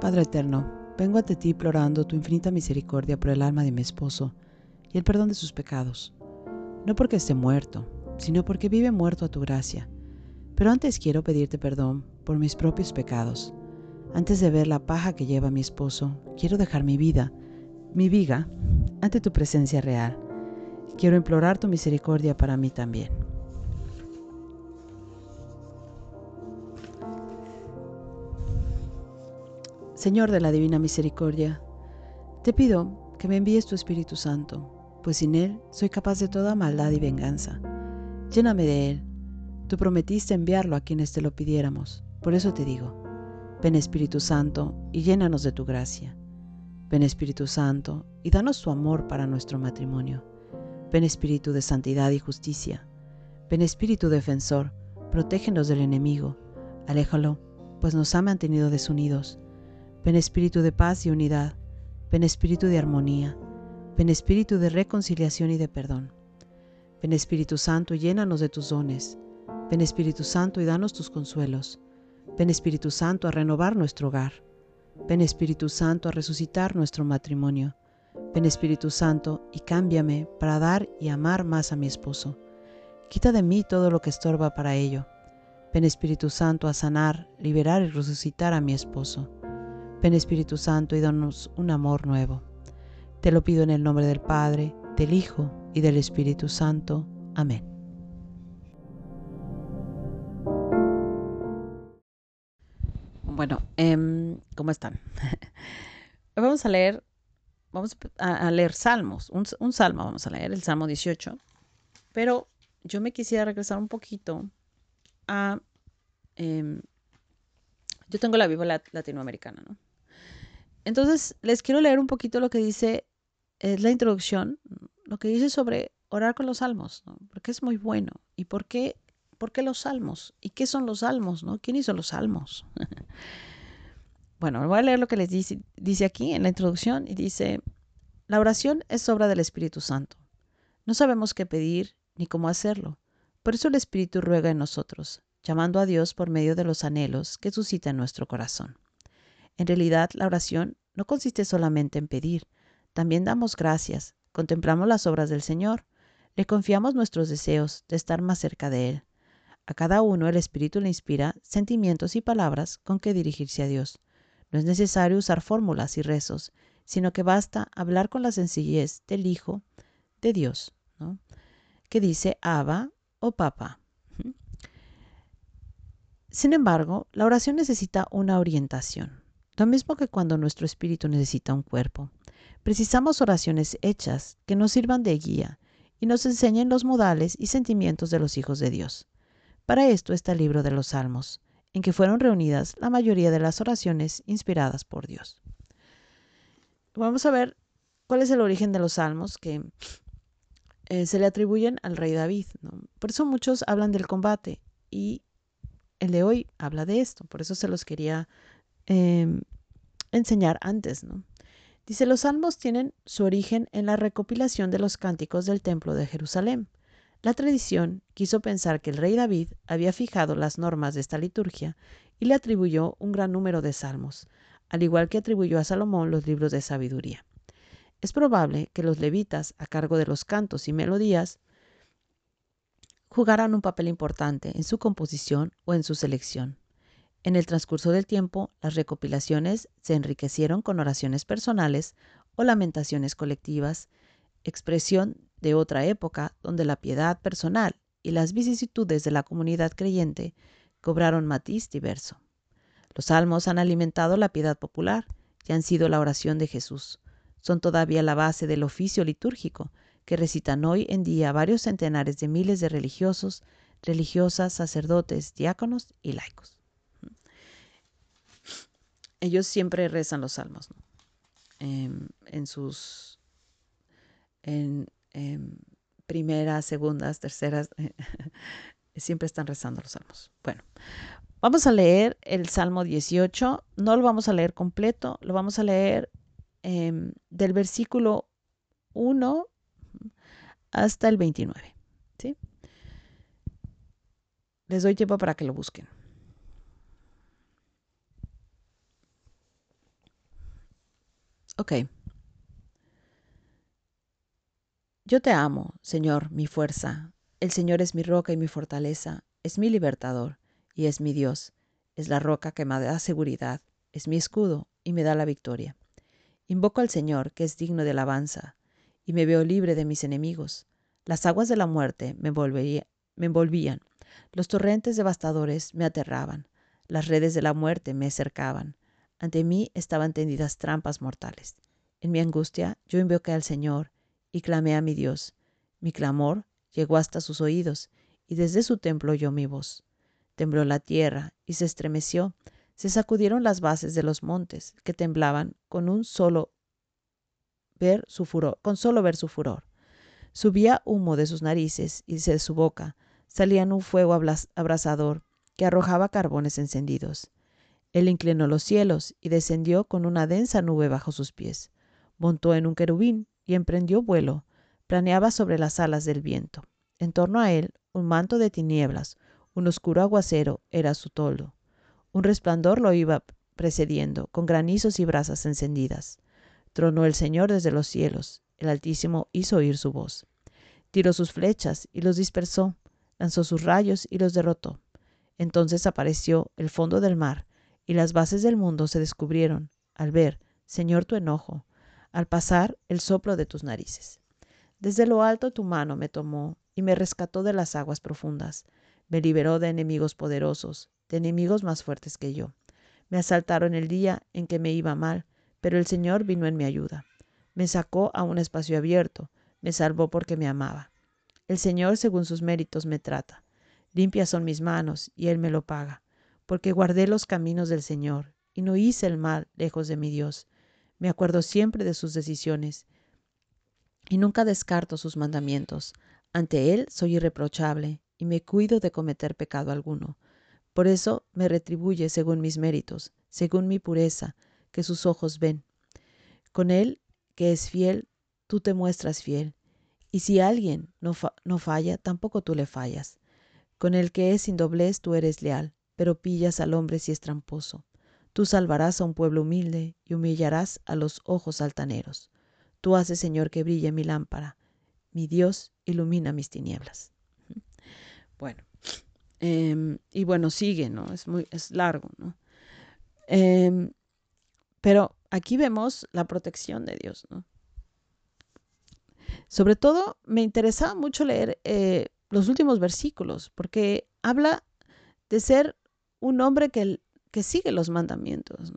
Padre eterno, vengo ante ti implorando tu infinita misericordia por el alma de mi esposo y el perdón de sus pecados. No porque esté muerto, sino porque vive muerto a tu gracia. Pero antes quiero pedirte perdón por mis propios pecados. Antes de ver la paja que lleva mi esposo, quiero dejar mi vida, mi viga, ante tu presencia real. Quiero implorar tu misericordia para mí también. Señor de la Divina Misericordia, te pido que me envíes tu Espíritu Santo, pues sin Él soy capaz de toda maldad y venganza. Lléname de Él. Tú prometiste enviarlo a quienes te lo pidiéramos. Por eso te digo, ven Espíritu Santo y llénanos de tu gracia. Ven Espíritu Santo y danos tu amor para nuestro matrimonio. Ven Espíritu de santidad y justicia. Ven Espíritu defensor, protégenos del enemigo. Aléjalo, pues nos ha mantenido desunidos Ven espíritu de paz y unidad, ven espíritu de armonía, ven espíritu de reconciliación y de perdón. Ven Espíritu Santo y llénanos de tus dones. Ven Espíritu Santo y danos tus consuelos. Ven Espíritu Santo a renovar nuestro hogar. Ven Espíritu Santo a resucitar nuestro matrimonio. Ven Espíritu Santo y cámbiame para dar y amar más a mi esposo. Quita de mí todo lo que estorba para ello. Ven Espíritu Santo a sanar, liberar y resucitar a mi esposo. Ven Espíritu Santo y danos un amor nuevo. Te lo pido en el nombre del Padre, del Hijo y del Espíritu Santo. Amén. Bueno, em, ¿cómo están? vamos a leer, vamos a, leer salmos, un, salmo vamos a leer, el Salmo 18, pero yo me quisiera regresar un poquito a, em, yo tengo la Biblia latinoamericana, ¿no? Entonces, les quiero leer un poquito lo que dice, es la introducción, lo que dice sobre orar con los salmos, porque es muy bueno. ¿Y por qué, por qué los salmos? ¿Y qué son los salmos? ¿no? ¿Quién hizo los salmos? bueno, voy a leer lo que les dice, dice aquí en la introducción y dice, la oración es obra del Espíritu Santo. No sabemos qué pedir ni cómo hacerlo. Por eso el Espíritu ruega en nosotros, llamando a Dios por medio de los anhelos que suscita en nuestro corazón. En realidad, la oración no consiste solamente en pedir, también damos gracias, contemplamos las obras del Señor, le confiamos nuestros deseos de estar más cerca de Él. A cada uno el Espíritu le inspira sentimientos y palabras con que dirigirse a Dios. No es necesario usar fórmulas y rezos, sino que basta hablar con la sencillez del Hijo de Dios, que dice Abba o Papa. Sin embargo, la oración necesita una orientación. Lo mismo que cuando nuestro espíritu necesita un cuerpo. Precisamos oraciones hechas que nos sirvan de guía y nos enseñen los modales y sentimientos de los hijos de Dios. Para esto está el libro de los Salmos, en que fueron reunidas la mayoría de las oraciones inspiradas por Dios. Vamos a ver cuál es el origen de los Salmos que eh, se le atribuyen al rey David. Por eso muchos hablan del combate y el de hoy habla de esto. Por eso se los quería Em, enseñar antes, ¿no? Dice, los salmos tienen su origen en la recopilación de los cánticos del templo de Jerusalén. La tradición quiso pensar que el rey David había fijado las normas de esta liturgia y le atribuyó un gran número de salmos, al igual que atribuyó a Salomón los libros de sabiduría. Es probable que los levitas, a cargo de los cantos y melodías, jugaran un papel importante en su composición o en su selección. En el transcurso del tiempo, las recopilaciones se enriquecieron con oraciones personales o lamentaciones colectivas, expresión de otra época donde la piedad personal y las vicisitudes de la comunidad creyente cobraron matiz diverso. Los salmos han alimentado la piedad popular y han sido la oración de Jesús. Son todavía la base del oficio litúrgico que recitan hoy en día varios centenares de miles de religiosos, religiosas, sacerdotes, diáconos y laicos ellos siempre rezan los salmos, em, en sus en, primeras, segundas, terceras, siempre están rezando los salmos. Bueno, vamos a leer el Salmo 18, no lo vamos a leer completo, lo vamos a leer em, del versículo 1 hasta el 29. ¿sí? Les doy tiempo para que lo busquen. Ok. Yo te amo, Señor, mi fuerza. El Señor es mi roca y mi fortaleza, es mi libertador y es mi Dios. Es la roca que me da seguridad, es mi escudo y me da la victoria. Invoco al Señor, que es digno de alabanza, y me veo libre de mis enemigos. Las aguas de la muerte me, me envolvían, los torrentes devastadores me aterraban, las redes de la muerte me cercaban. Ante mí estaban tendidas trampas mortales. En mi angustia yo invoqué al Señor y clamé a mi Dios. Mi clamor llegó hasta sus oídos, y desde su templo oyó mi voz. Tembló la tierra y se estremeció, se sacudieron las bases de los montes, que temblaban con un solo ver su furor, con solo ver su furor. Subía humo de sus narices y de su boca salía un fuego abrasador que arrojaba carbones encendidos. Él inclinó los cielos y descendió con una densa nube bajo sus pies. Montó en un querubín y emprendió vuelo. Planeaba sobre las alas del viento. En torno a él, un manto de tinieblas, un oscuro aguacero era su toldo. Un resplandor lo iba precediendo, con granizos y brasas encendidas. Tronó el Señor desde los cielos. El Altísimo hizo oír su voz. Tiró sus flechas y los dispersó. Lanzó sus rayos y los derrotó. Entonces apareció el fondo del mar, y las bases del mundo se descubrieron, al ver, Señor, tu enojo, al pasar el soplo de tus narices. Desde lo alto tu mano me tomó y me rescató de las aguas profundas. Me liberó de enemigos poderosos, de enemigos más fuertes que yo. Me asaltaron el día en que me iba mal, pero el Señor vino en mi ayuda. Me sacó a un espacio abierto, me salvó porque me amaba. El Señor según sus méritos me trata. Limpias son mis manos, y Él me lo paga, porque guardé los caminos del Señor, y no hice el mal lejos de mi Dios. Me acuerdo siempre de sus decisiones, y nunca descarto sus mandamientos. Ante Él soy irreprochable, y me cuido de cometer pecado alguno. Por eso me retribuye según mis méritos, según mi pureza, que sus ojos ven. Con Él, que es fiel, tú te muestras fiel. Y si alguien no, no falla, tampoco tú le fallas. Con el que es sin doblez tú eres leal, pero pillas al hombre si es tramposo. Tú salvarás a un pueblo humilde y humillarás a los ojos altaneros. Tú haces, Señor, que brille mi lámpara. Mi Dios ilumina mis tinieblas. Bueno, em, y bueno, sigue, ¿no? Es muy, es largo, ¿no? Em, pero aquí vemos la protección de Dios, ¿no? Sobre todo me interesaba mucho leer eh, los últimos versículos, porque habla de ser un hombre que, que sigue los mandamientos,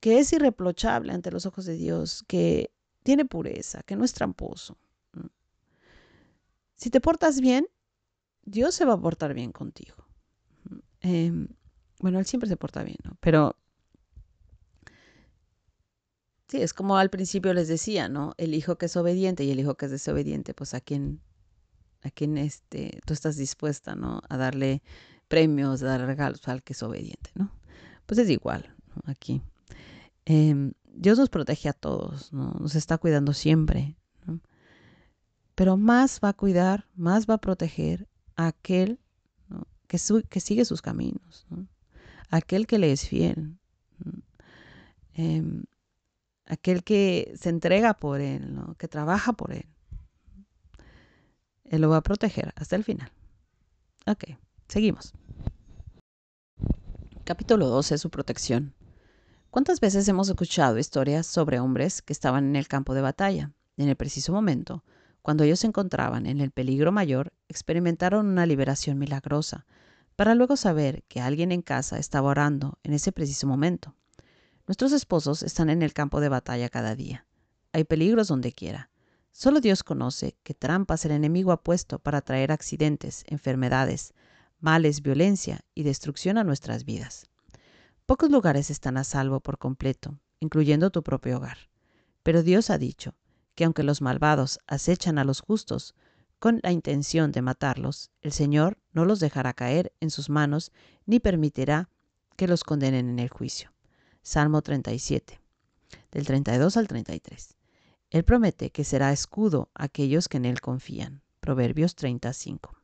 que es irreprochable ante los ojos de Dios, que tiene pureza, que no es tramposo. Si te portas bien, Dios se va a portar bien contigo. Em, bueno, Él siempre se porta bien, ¿no? Pero sí, es como al principio les decía, ¿no? El hijo que es obediente y el hijo que es desobediente, pues a quién, a quién este, tú estás dispuesta, ¿no? A darle premios, dar regalos al que es obediente, ¿no? Pues es igual. Aquí. Em, Dios nos protege a todos, ¿no? Nos está cuidando siempre. Pero más va a cuidar, más va a proteger a aquel que, que, sigue sus caminos, ¿no? aquel que le es fiel, eh, aquel que se entrega por él, que trabaja por él. Él lo va a proteger hasta el final. Ok, seguimos. Capítulo 12, su protección. ¿Cuántas veces hemos escuchado historias sobre hombres que estaban en el campo de batalla? En el preciso momento, cuando ellos se encontraban en el peligro mayor, experimentaron una liberación milagrosa, para luego saber que alguien en casa estaba orando en ese preciso momento. Nuestros esposos están en el campo de batalla cada día. Hay peligros donde quiera. Solo Dios conoce qué trampas el enemigo ha puesto para traer accidentes, enfermedades, males, violencia y destrucción a nuestras vidas. Pocos lugares están a salvo por completo, incluyendo tu propio hogar. Pero Dios ha dicho que aunque los malvados acechan a los justos con la intención de matarlos, el Señor no los dejará caer en sus manos ni permitirá que los condenen en el juicio. Salmo 37, del 32 al 33. Él promete que será escudo a aquellos que en Él confían. Proverbios 35.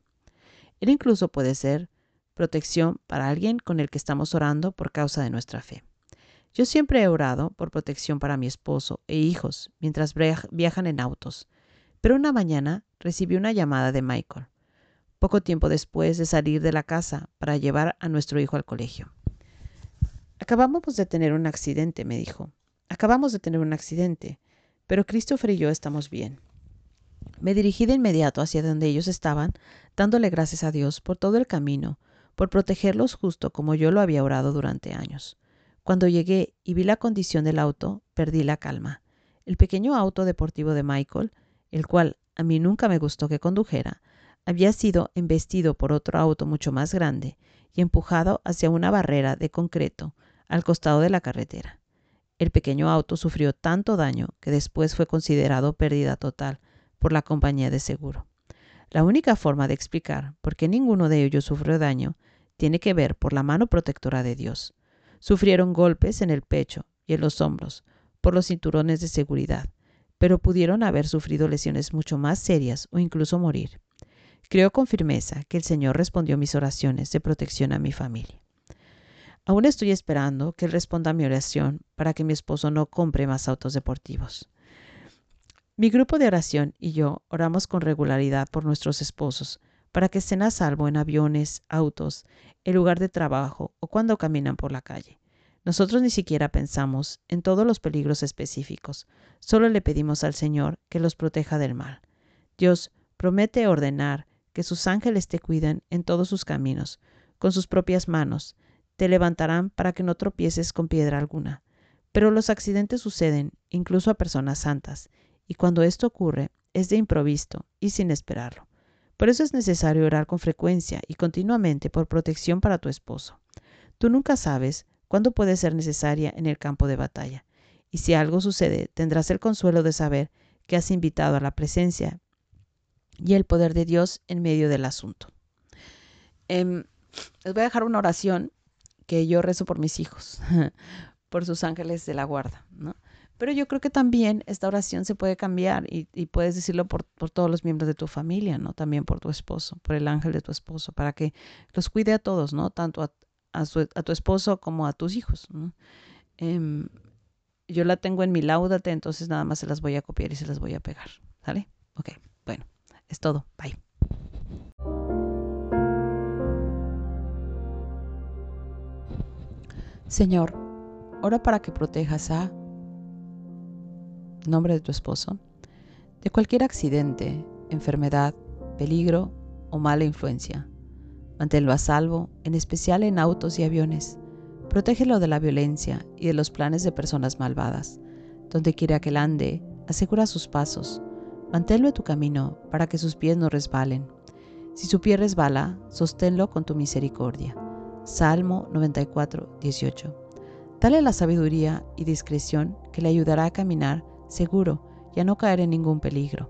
Él incluso puede ser protección para alguien con el que estamos orando por causa de nuestra fe. Yo siempre he orado por protección para mi esposo e hijos mientras viajan en autos, pero una mañana recibí una llamada de Michael, poco tiempo después de salir de la casa para llevar a nuestro hijo al colegio. Acabamos de tener un accidente, me dijo. Acabamos de tener un accidente, pero Christopher y yo estamos bien. Me dirigí de inmediato hacia donde ellos estaban, dándole gracias a Dios por todo el camino, por protegerlos justo como yo lo había orado durante años. Cuando llegué y vi la condición del auto, perdí la calma. El pequeño auto deportivo de Michael, el cual a mí nunca me gustó que condujera, había sido embestido por otro auto mucho más grande y empujado hacia una barrera de concreto al costado de la carretera. El pequeño auto sufrió tanto daño que después fue considerado pérdida total por la compañía de seguro. La única forma de explicar por qué ninguno de ellos sufrió daño tiene que ver por la mano protectora de Dios. Sufrieron golpes en el pecho y en los hombros por los cinturones de seguridad, pero pudieron haber sufrido lesiones mucho más serias o incluso morir. Creo con firmeza que el Señor respondió mis oraciones de protección a mi familia. Aún estoy esperando que Él responda a mi oración para que mi esposo no compre más autos deportivos. Mi grupo de oración y yo oramos con regularidad por nuestros esposos para que estén a salvo en aviones, autos, el lugar de trabajo o cuando caminan por la calle. Nosotros ni siquiera pensamos en todos los peligros específicos, solo le pedimos al Señor que los proteja del mal. Dios promete ordenar que sus ángeles te cuiden en todos sus caminos, con sus propias manos, te levantarán para que no tropieces con piedra alguna. Pero los accidentes suceden incluso a personas santas, y cuando esto ocurre es de improviso y sin esperarlo. Por eso es necesario orar con frecuencia y continuamente por protección para tu esposo. Tú nunca sabes cuándo puede ser necesaria en el campo de batalla, y si algo sucede tendrás el consuelo de saber que has invitado a la presencia y el poder de Dios en medio del asunto. Em, les voy a dejar una oración que yo rezo por mis hijos, por sus ángeles de la guarda, ¿no? Pero yo creo que también esta oración se puede cambiar y, puedes decirlo por, todos los miembros de tu familia, ¿no? También por tu esposo, por el ángel de tu esposo, para que los cuide a todos, ¿no? Tanto a, tu esposo como a tus hijos, em, yo la tengo en mi laudate, entonces nada más se las voy a copiar y se las voy a pegar, ¿sale? Ok, bueno, es todo. Bye. Señor, ora para que protejas a nombre de tu esposo, de cualquier accidente, enfermedad, peligro o mala influencia. Manténlo a salvo, en especial en autos y aviones. Protégelo de la violencia y de los planes de personas malvadas. Donde quiera que él ande, asegura sus pasos. Manténlo en tu camino para que sus pies no resbalen. Si su pie resbala, sosténlo con tu misericordia. Salmo 94, 18. Dale la sabiduría y discreción que le ayudará a caminar seguro y a no caer en ningún peligro.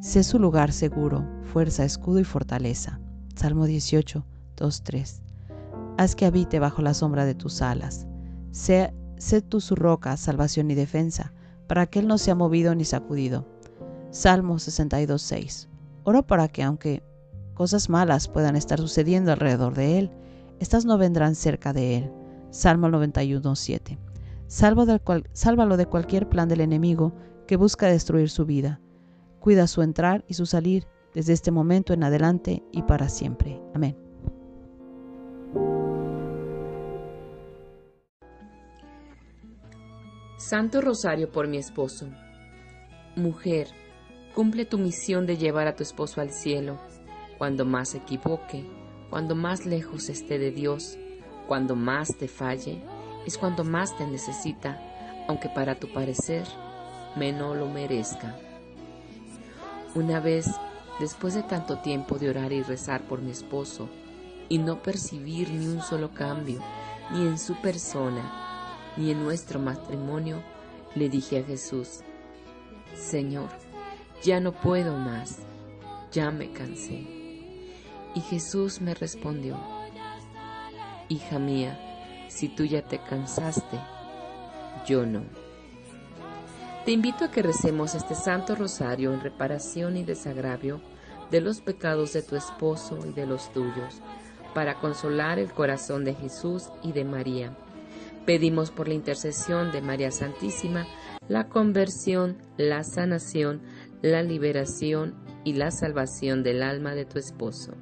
Sé su lugar seguro, fuerza, escudo y fortaleza. Salmo 18, 2, 3. Haz que habite bajo la sombra de tus alas. Sé, sé tú su roca, salvación y defensa, para que él no sea movido ni sacudido. Salmo 62, 6. Oro para que, aunque cosas malas puedan estar sucediendo alrededor de él, estas no vendrán cerca de él. Salmo 91, 7 sálvalo de cualquier plan del enemigo que busca destruir su vida. Cuida su entrar y su salir desde este momento en adelante y para siempre. Amén. Santo Rosario por mi esposo. Mujer, cumple tu misión de llevar a tu esposo al cielo, cuando más se equivoque, cuando más lejos esté de Dios, cuando más te falle es cuando más te necesita, aunque para tu parecer menos lo merezca. Una vez, después de tanto tiempo de orar y rezar por mi esposo, y no percibir ni un solo cambio, ni en su persona, ni en nuestro matrimonio, le dije a Jesús, Señor, ya no puedo más, ya me cansé. Y Jesús me respondió, Hija mía, si tú ya te cansaste, yo no. Te invito a que recemos este Santo Rosario en reparación y desagravio de los pecados de tu esposo y de los tuyos, para consolar el corazón de Jesús y de María, Pedimos por la intercesión de María Santísima la conversión, la sanación, la liberación y la salvación del alma de tu esposo.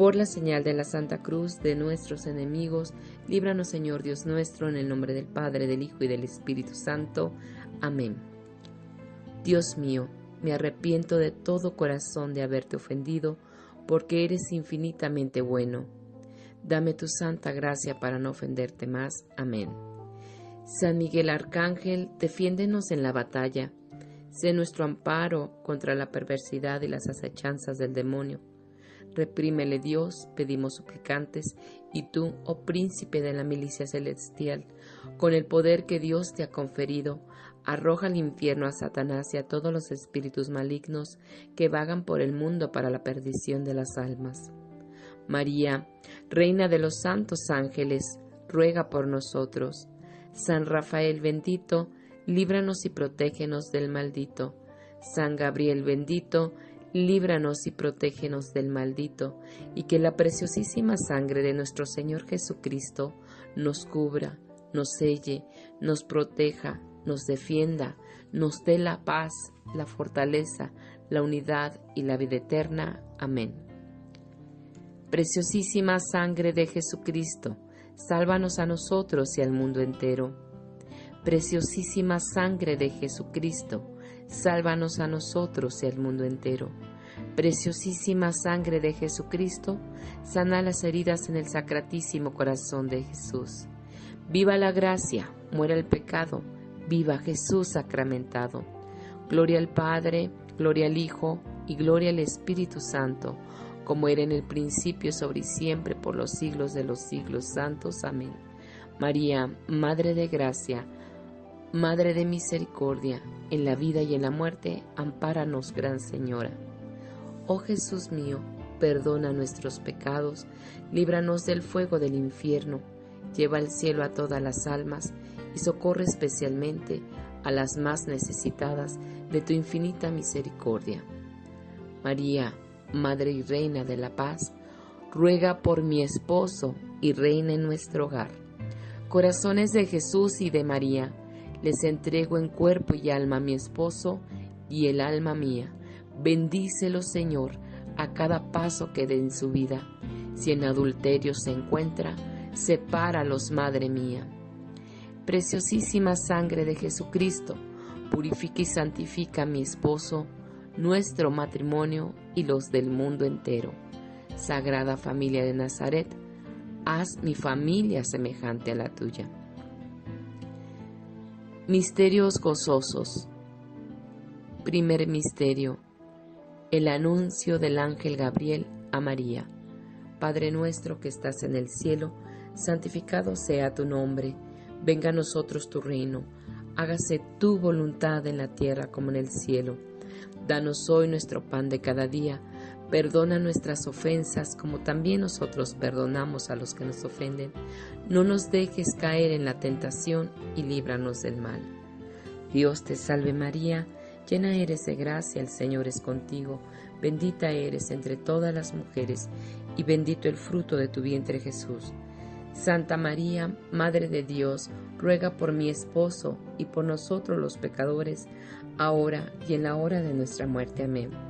Por la señal de la Santa Cruz de nuestros enemigos, líbranos Señor Dios nuestro, en el nombre del Padre, del Hijo y del Espíritu Santo. Amén. Dios mío, me arrepiento de todo corazón de haberte ofendido, porque eres infinitamente bueno. Dame tu santa gracia para no ofenderte más. Amén. San Miguel Arcángel, defiéndenos en la batalla. Sé nuestro amparo contra la perversidad y las acechanzas del demonio. Reprímele Dios, pedimos suplicantes, y tú, oh príncipe de la milicia celestial, con el poder que Dios te ha conferido, arroja al infierno a Satanás y a todos los espíritus malignos que vagan por el mundo para la perdición de las almas. María, Reina de los santos ángeles, ruega por nosotros. San Rafael bendito, líbranos y protégenos del maldito. San Gabriel bendito, líbranos y protégenos del maldito, y que la preciosísima sangre de nuestro Señor Jesucristo nos cubra, nos selle, nos proteja, nos defienda, nos dé la paz, la fortaleza, la unidad y la vida eterna. Amén. Preciosísima sangre de Jesucristo, sálvanos a nosotros y al mundo entero. Preciosísima sangre de Jesucristo, sálvanos a nosotros y al mundo entero. Preciosísima sangre de Jesucristo, sana las heridas en el sacratísimo corazón de Jesús. Viva la gracia, muera el pecado, Viva Jesús sacramentado. Gloria al Padre, gloria al Hijo y gloria al Espíritu Santo, como era en el principio, sobre y siempre, por los siglos de los siglos santos. Amén. María, Madre de Gracia, Madre de Misericordia, en la vida y en la muerte, ampáranos, Gran Señora. Oh Jesús mío, perdona nuestros pecados, líbranos del fuego del infierno, lleva al cielo a todas las almas, y socorre especialmente a las más necesitadas de tu infinita misericordia. María, Madre y Reina de la Paz, ruega por mi esposo y reina en nuestro hogar. Corazones de Jesús y de María, les entrego en cuerpo y alma a mi esposo y el alma mía. Bendícelo, Señor, a cada paso que dé en su vida. Si en adulterio se encuentra, sepáralos, Madre mía preciosísima sangre de Jesucristo, purifica y santifica a mi esposo, nuestro matrimonio y los del mundo entero. Sagrada familia de Nazaret, haz mi familia semejante a la tuya. Misterios gozosos. Primer misterio. El anuncio del ángel Gabriel a María. Padre nuestro que estás en el cielo, santificado sea tu nombre Venga a nosotros tu reino, hágase tu voluntad en la tierra como en el cielo. Danos hoy nuestro pan de cada día, perdona nuestras ofensas como también nosotros perdonamos a los que nos ofenden. No nos dejes caer en la tentación y líbranos del mal. Dios te salve María, llena eres de gracia, el Señor es contigo, bendita eres entre todas las mujeres y bendito el fruto de tu vientre Jesús. Santa María, Madre de Dios, ruega por mi esposo y por nosotros los pecadores, ahora y en la hora de nuestra muerte. Amén.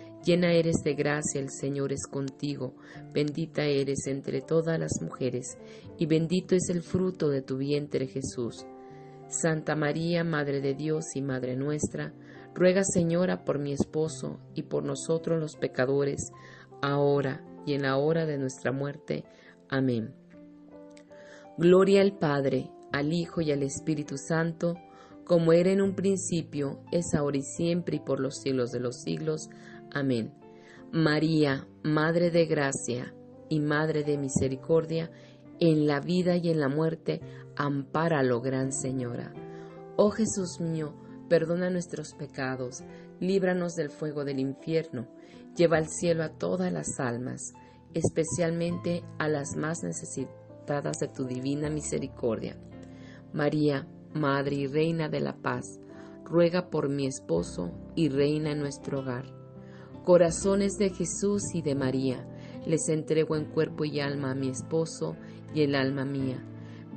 llena eres de gracia, el Señor es contigo, bendita eres entre todas las mujeres, y bendito es el fruto de tu vientre Jesús. Santa María, Madre de Dios y Madre nuestra, ruega Señora por mi esposo y por nosotros los pecadores, ahora y en la hora de nuestra muerte. Amén. Gloria al Padre, al Hijo y al Espíritu Santo, como era en un principio, es ahora y siempre y por los siglos de los siglos. Amén. María, Madre de Gracia y Madre de Misericordia, en la vida y en la muerte, ampáralo, Gran Señora. Oh Jesús mío, perdona nuestros pecados, líbranos del fuego del infierno, lleva al cielo a todas las almas, especialmente a las más necesitadas de tu divina misericordia. María, Madre y Reina de la Paz, ruega por mi esposo y reina en nuestro hogar. Corazones de Jesús y de María, les entrego en cuerpo y alma a mi esposo y el alma mía.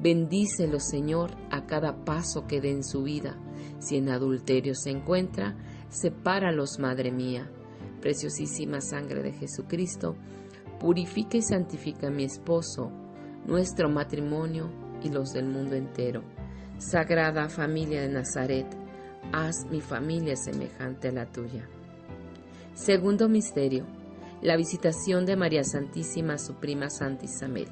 Bendícelo, Señor, a cada paso que dé en su vida. Si en adulterio se encuentra, sepáralos, Madre mía. Preciosísima sangre de Jesucristo, purifica y santifica a mi esposo, nuestro matrimonio y los del mundo entero Sagrada familia de Nazaret, haz mi familia semejante a la tuya. Segundo misterio, la visitación de María Santísima a su prima Santa Isabel.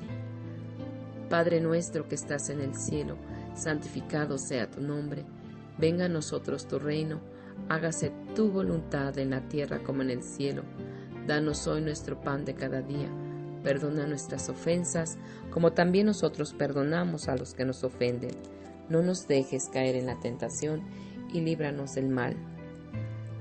Padre nuestro que estás en el cielo, santificado sea tu nombre, venga a nosotros tu reino, hágase tu voluntad en la tierra como en el cielo. Danos hoy nuestro pan de cada día, perdona nuestras ofensas, como también nosotros perdonamos a los que nos ofenden no nos dejes caer en la tentación y líbranos del mal.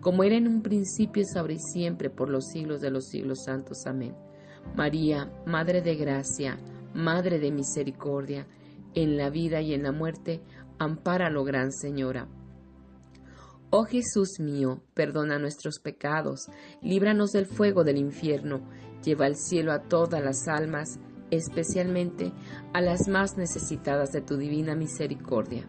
como era en un principio, es ahora y siempre, por los siglos de los siglos santos. Amén. María, Madre de Gracia, Madre de Misericordia, en la vida y en la muerte, ampáralo, Gran Señora. Oh Jesús mío, perdona nuestros pecados, líbranos del fuego del infierno, lleva al cielo a todas las almas, especialmente a las más necesitadas de tu divina misericordia.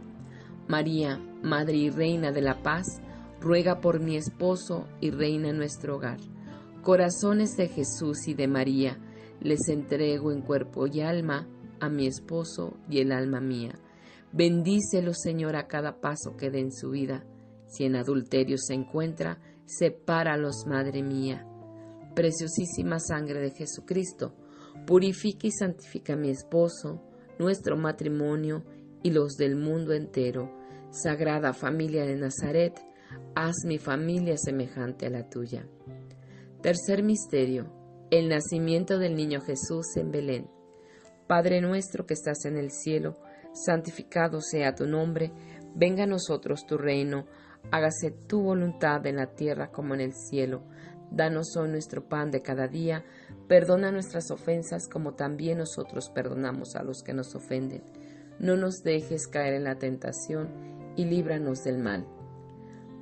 María, Madre y Reina de la Paz, ruega por mi esposo y reina en nuestro hogar. Corazones de Jesús y de María, les entrego en cuerpo y alma a mi esposo y el alma mía. Bendícelo, Señor, a cada paso que dé en su vida. Si en adulterio se encuentra, sepáralos, Madre mía. Preciosísima sangre de Jesucristo, purifica y santifica a mi esposo, nuestro matrimonio y los del mundo entero Sagrada familia de Nazaret, haz mi familia semejante a la tuya. Tercer misterio, el nacimiento del niño Jesús en Belén. Padre nuestro que estás en el cielo, santificado sea tu nombre, venga a nosotros tu reino, hágase tu voluntad en la tierra como en el cielo. Danos hoy nuestro pan de cada día, perdona nuestras ofensas como también nosotros perdonamos a los que nos ofenden. No nos dejes caer en la tentación y líbranos del mal.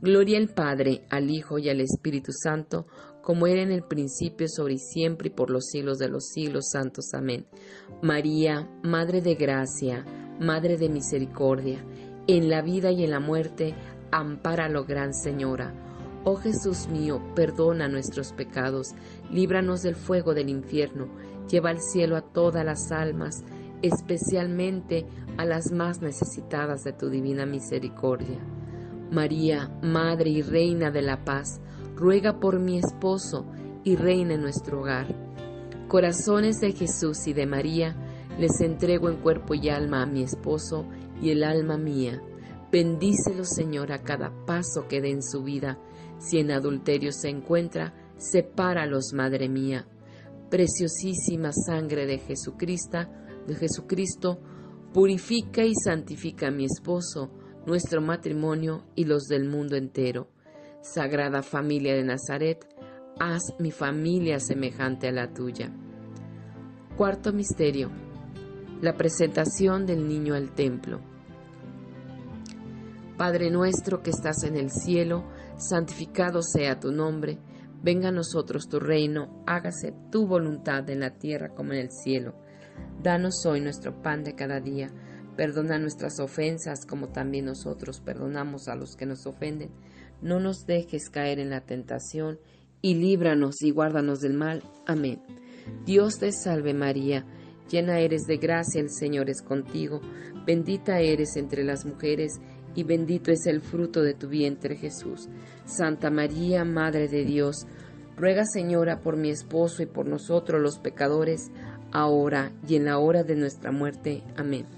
Gloria al Padre, al Hijo y al Espíritu Santo, como era en el principio, sobre y siempre, y por los siglos de los siglos santos. Amén. María, Madre de Gracia, Madre de Misericordia, en la vida y en la muerte, ampáralo, Gran Señora. Oh Jesús mío, perdona nuestros pecados, líbranos del fuego del infierno, lleva al cielo a todas las almas, especialmente a las más necesitadas de tu divina misericordia. María, Madre y Reina de la Paz, ruega por mi esposo y reina en nuestro hogar. Corazones de Jesús y de María, les entrego en cuerpo y alma a mi esposo y el alma mía. Bendícelo, Señor, a cada paso que dé en su vida. Si en adulterio se encuentra, sepáralos, Madre mía. Preciosísima sangre de Jesucristo, de Jesucristo, purifica y santifica a mi esposo, nuestro matrimonio y los del mundo entero. Sagrada familia de Nazaret, haz mi familia semejante a la tuya. Cuarto misterio. La presentación del niño al templo. Padre nuestro que estás en el cielo, santificado sea tu nombre, venga a nosotros tu reino, hágase tu voluntad en la tierra como en el cielo. Danos hoy nuestro pan de cada día, perdona nuestras ofensas como también nosotros perdonamos a los que nos ofenden no nos dejes caer en la tentación, y líbranos y guárdanos del mal. Amén. Dios te salve María, llena eres de gracia, el Señor es contigo, bendita eres entre las mujeres, y bendito es el fruto de tu vientre Jesús. Santa María, Madre de Dios, ruega Señora por mi esposo y por nosotros los pecadores, ahora y en la hora de nuestra muerte. Amén.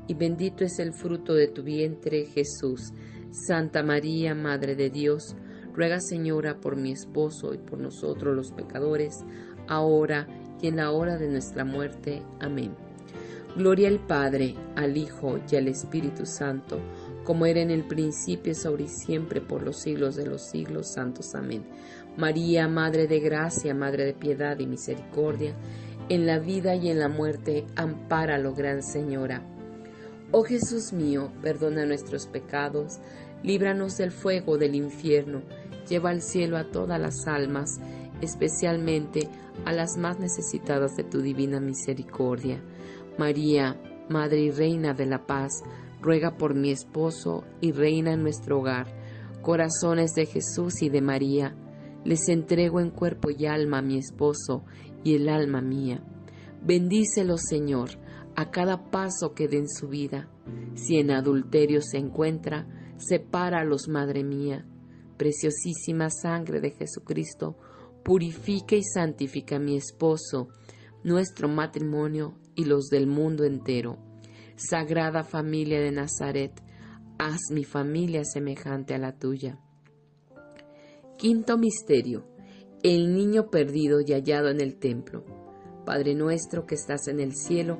y bendito es el fruto de tu vientre, Jesús. Santa María, Madre de Dios, ruega Señora por mi esposo y por nosotros los pecadores, ahora y en la hora de nuestra muerte. Amén. Gloria al Padre, al Hijo y al Espíritu Santo, como era en el principio, es ahora y siempre, por los siglos de los siglos. Santos. Amén. María, Madre de Gracia, Madre de Piedad y Misericordia, en la vida y en la muerte, ampáralo, Gran Señora. Oh Jesús mío, perdona nuestros pecados, líbranos del fuego del infierno, lleva al cielo a todas las almas, especialmente a las más necesitadas de tu divina misericordia. María, Madre y Reina de la Paz, ruega por mi esposo y reina en nuestro hogar. Corazones de Jesús y de María, les entrego en cuerpo y alma a mi esposo y el alma mía. Bendícelo, Señor, a cada paso que dé en su vida. Si en adulterio se encuentra, sepáralos, Madre mía. Preciosísima sangre de Jesucristo, purifica y santifica a mi esposo, nuestro matrimonio y los del mundo entero. Sagrada familia de Nazaret, haz mi familia semejante a la tuya. Quinto misterio. El niño perdido y hallado en el templo. Padre nuestro que estás en el cielo,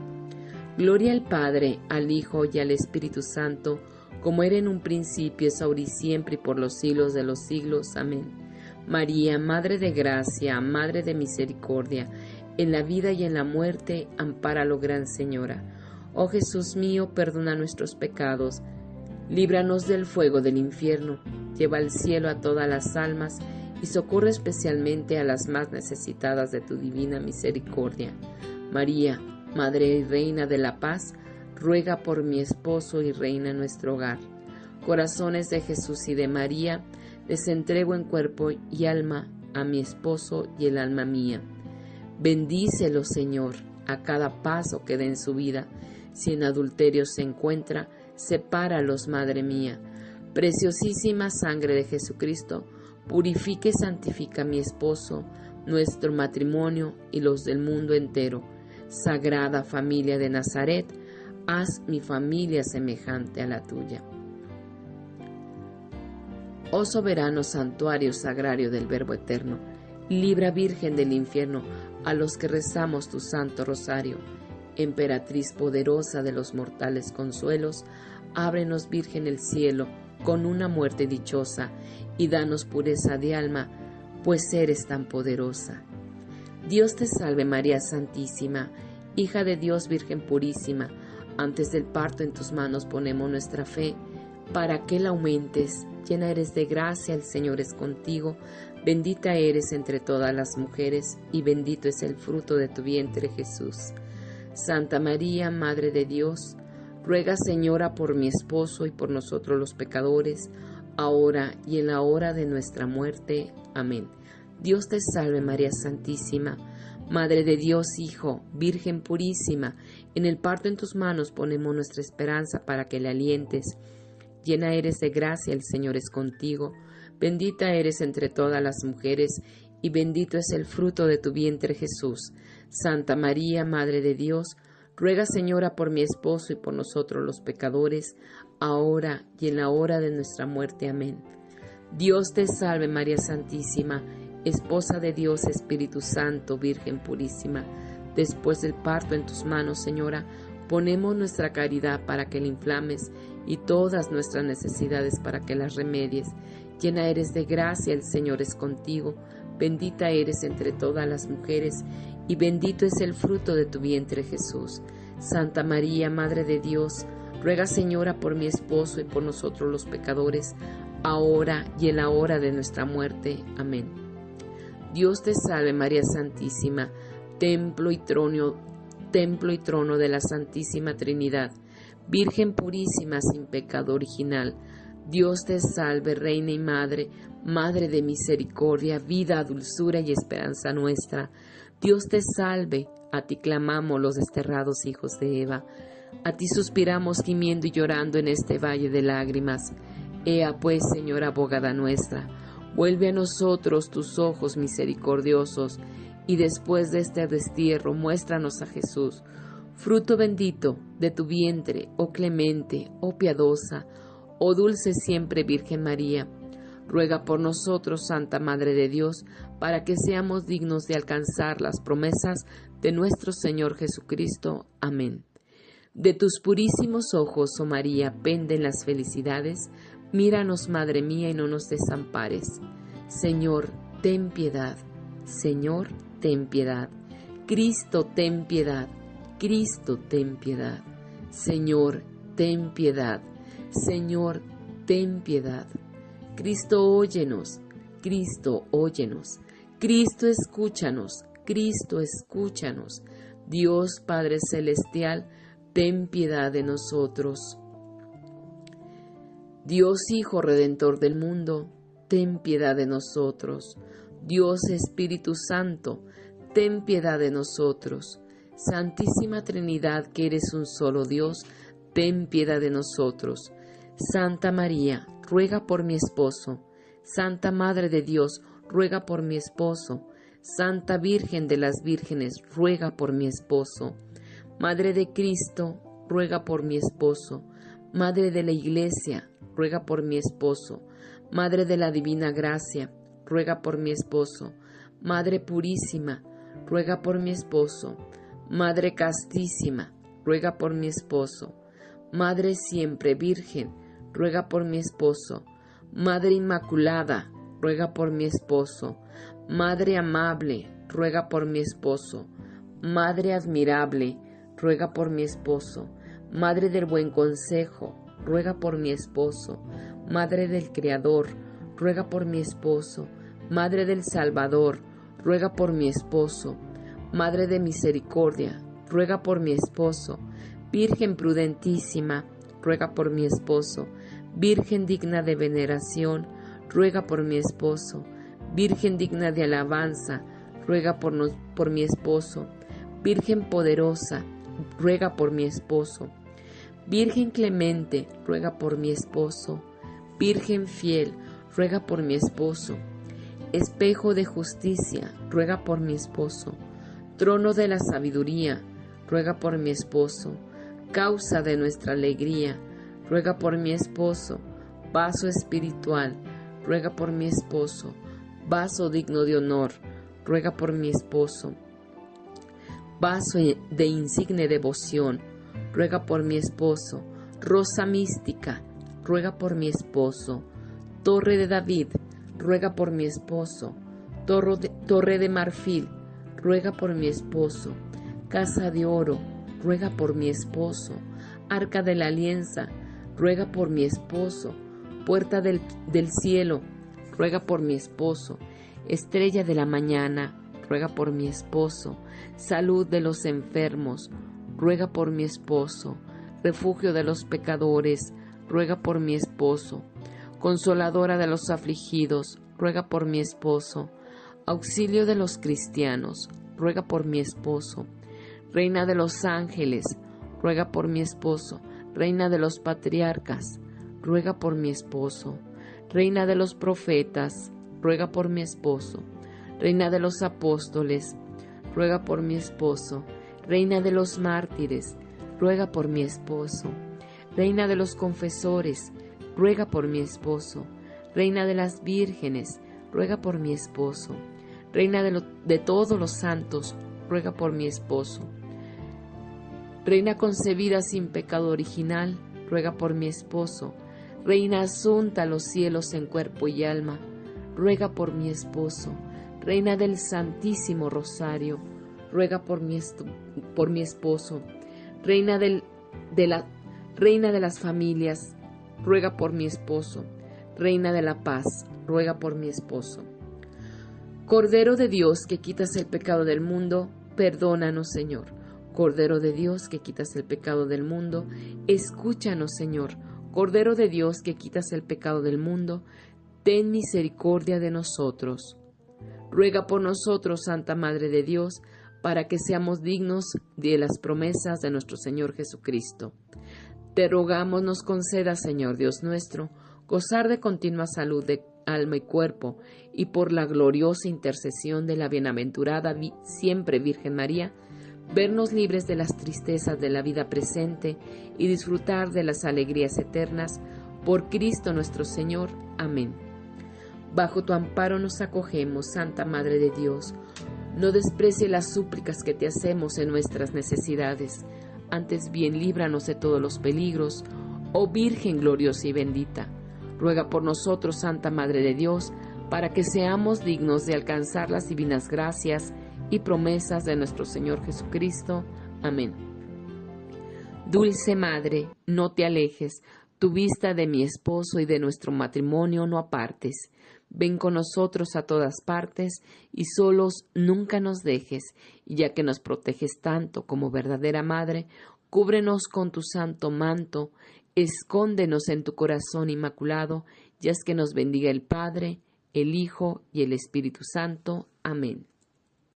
Gloria al Padre, al Hijo y al Espíritu Santo, como era en un principio, es ahora y siempre y por los siglos de los siglos. Amén. María, Madre de Gracia, Madre de Misericordia, en la vida y en la muerte, ampáralo, Gran Señora. Oh Jesús mío, perdona nuestros pecados, líbranos del fuego del infierno, lleva al cielo a todas las almas y socorre especialmente a las más necesitadas de tu divina misericordia. María, Madre y Reina de la Paz, ruega por mi esposo y reina nuestro hogar. Corazones de Jesús y de María, les entrego en cuerpo y alma a mi esposo y el alma mía. Bendícelo, Señor, a cada paso que dé en su vida. Si en adulterio se encuentra, sepáralos, Madre mía. Preciosísima sangre de Jesucristo, purifique y santifica a mi esposo, nuestro matrimonio y los del mundo entero. Sagrada familia de Nazaret, haz mi familia semejante a la tuya. Oh soberano santuario sagrario del Verbo Eterno, libra Virgen del infierno a los que rezamos tu santo rosario. Emperatriz poderosa de los mortales consuelos, ábrenos Virgen el cielo con una muerte dichosa y danos pureza de alma, pues eres tan poderosa. Dios te salve María Santísima, hija de Dios Virgen purísima, antes del parto en tus manos ponemos nuestra fe, para que la aumentes llena eres de gracia, el Señor es contigo, bendita eres entre todas las mujeres, y bendito es el fruto de tu vientre Jesús. Santa María, Madre de Dios, ruega Señora por mi esposo y por nosotros los pecadores, ahora y en la hora de nuestra muerte. Amén. Dios te salve María Santísima, Madre de Dios Hijo, Virgen purísima, en el parto en tus manos ponemos nuestra esperanza para que le alientes Llena eres de gracia, el Señor es contigo, bendita eres entre todas las mujeres, y bendito es el fruto de tu vientre Jesús. Santa María, Madre de Dios, ruega Señora por mi esposo y por nosotros los pecadores, ahora y en la hora de nuestra muerte. Amén. Dios te salve María Santísima, Esposa de Dios Espíritu Santo, Virgen purísima. Después del parto en tus manos, Señora, ponemos nuestra caridad para que la inflames y todas nuestras necesidades para que las remedies. Llena eres de gracia, el Señor es contigo, bendita eres entre todas las mujeres, y bendito es el fruto de tu vientre Jesús. Santa María, Madre de Dios, ruega Señora por mi esposo y por nosotros los pecadores, ahora y en la hora de nuestra muerte. Amén. Dios te salve María Santísima, templo y trono, templo y trono de la Santísima Trinidad Virgen purísima sin pecado original, Dios te salve, Reina y Madre, Madre de misericordia, vida, dulzura y esperanza nuestra. Dios te salve, a ti clamamos los desterrados hijos de Eva. A ti suspiramos gimiendo y llorando en este valle de lágrimas. Ea pues, Señora abogada nuestra, vuelve a nosotros tus ojos misericordiosos, y después de este destierro muéstranos a Jesús, fruto bendito de tu vientre, oh clemente, oh piadosa, oh dulce siempre Virgen María. Ruega por nosotros, Santa Madre de Dios, para que seamos dignos de alcanzar las promesas de nuestro Señor Jesucristo. Amén. De tus purísimos ojos, oh María, penden las felicidades. Míranos, Madre mía, y no nos desampares. Señor, ten piedad. Señor, ten piedad. Cristo, ten piedad. Cristo, ten piedad. Señor, ten piedad. Señor, ten piedad. Cristo, óyenos. Cristo, óyenos. Cristo, escúchanos. Cristo, escúchanos. Dios Padre Celestial, ten piedad de nosotros. Dios Hijo Redentor del mundo, ten piedad de nosotros. Dios Espíritu Santo, ten piedad de nosotros. Santísima Trinidad, que eres un solo Dios, ten piedad de nosotros. Santa María, ruega por mi esposo. Santa Madre de Dios, ruega por mi esposo. Santa Virgen de las Vírgenes, ruega por mi esposo. Madre de Cristo, ruega por mi esposo. Madre de la Iglesia, ruega por mi esposo. Madre de la Divina Gracia, ruega por mi esposo. Madre Purísima, ruega por mi esposo. Madre Castísima, ruega por mi esposo. Madre Siempre Virgen, ruega por mi esposo. Madre Inmaculada, ruega por mi esposo. Madre Amable, ruega por mi esposo. Madre Admirable, ruega por mi esposo. Madre del buen consejo, ruega por mi esposo. Madre del Creador, ruega por mi esposo. Madre del Salvador, ruega por mi esposo. Madre de misericordia, ruega por mi esposo. Virgen prudentísima, ruega por mi esposo. Virgen digna de veneración, ruega por mi esposo. Virgen digna de alabanza, ruega por, por mi esposo. Virgen poderosa, ruega por mi esposo. Virgen clemente, ruega por mi esposo. Virgen fiel, ruega por mi esposo. Espejo de justicia, ruega por mi esposo. Trono de la sabiduría, ruega por mi esposo. Causa de nuestra alegría, ruega por mi esposo. Vaso espiritual, ruega por mi esposo. Vaso digno de honor, ruega por mi esposo vaso de insigne devoción, ruega por mi esposo, rosa mística, ruega por mi esposo, torre de David, ruega por mi esposo, torre de, marfil, ruega por mi esposo, casa de oro, ruega por mi esposo, arca de la alianza, ruega por mi esposo, puerta del, del cielo, ruega por mi esposo, estrella de la mañana, ruega por mi esposo, salud de los enfermos, ruega por mi esposo, refugio de los pecadores, ruega por mi esposo, consoladora de los afligidos, ruega por mi esposo, auxilio de los cristianos, ruega por mi esposo, reina de los ángeles, ruega por mi esposo, reina de los patriarcas, ruega por mi esposo, reina de los profetas, ruega por mi esposo, Reina de los apóstoles, ruega por mi esposo. Reina de los mártires, ruega por mi esposo. Reina de los confesores, ruega por mi esposo. Reina de las vírgenes, ruega por mi esposo. Reina de, de todos los santos, ruega por mi esposo. Reina concebida sin pecado original, ruega por mi esposo. Reina asunta a los cielos en cuerpo y alma, ruega por mi esposo. Reina del Santísimo Rosario, ruega por mi, por mi esposo. Reina, del, de la, Reina de las familias, ruega por mi esposo. Reina de la paz, ruega por mi esposo. Cordero de Dios que quitas el pecado del mundo, perdónanos Señor. Cordero de Dios que quitas el pecado del mundo, escúchanos Señor. Cordero de Dios que quitas el pecado del mundo, ten misericordia de nosotros. Ruega por nosotros, Santa Madre de Dios, para que seamos dignos de las promesas de nuestro Señor Jesucristo. Te rogamos nos conceda, Señor Dios nuestro, gozar de continua salud de alma y cuerpo, y por la gloriosa intercesión de la bienaventurada siempre Virgen María, vernos libres de las tristezas de la vida presente y disfrutar de las alegrías eternas, por Cristo nuestro Señor. Amén. Bajo tu amparo nos acogemos, Santa Madre de Dios. No desprecie las súplicas que te hacemos en nuestras necesidades, antes bien líbranos de todos los peligros, oh Virgen gloriosa y bendita. Ruega por nosotros, Santa Madre de Dios, para que seamos dignos de alcanzar las divinas gracias y promesas de nuestro Señor Jesucristo. Amén. Dulce Madre, no te alejes, tu vista de mi esposo y de nuestro matrimonio no apartes. Ven con nosotros a todas partes y solos nunca nos dejes, y ya que nos proteges tanto como verdadera Madre, cúbrenos con tu santo manto, escóndenos en tu corazón inmaculado, y haz que nos bendiga el Padre, el Hijo y el Espíritu Santo. Amén.